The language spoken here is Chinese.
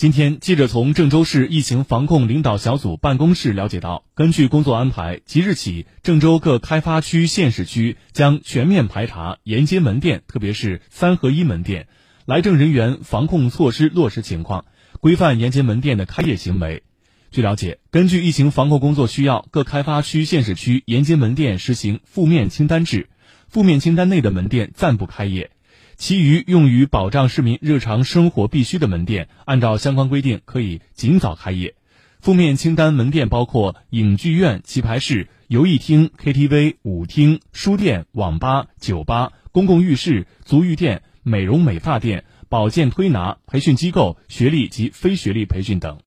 今天，记者从郑州市疫情防控领导小组办公室了解到，根据工作安排，即日起，郑州各开发区、县市区将全面排查沿街门店，特别是三合一门店，来郑人员防控措施落实情况，规范沿街门店的开业行为。据了解，根据疫情防控工作需要，各开发区、县市区沿街门店实行负面清单制，负面清单内的门店暂不开业。其余用于保障市民日常生活必需的门店，按照相关规定可以尽早开业。负面清单门店包括影剧院、棋牌室、游艺厅、KTV、舞厅、书店、网吧、酒吧、公共浴室、足浴店、美容美发店、保健推拿、培训机构、学历及非学历培训等。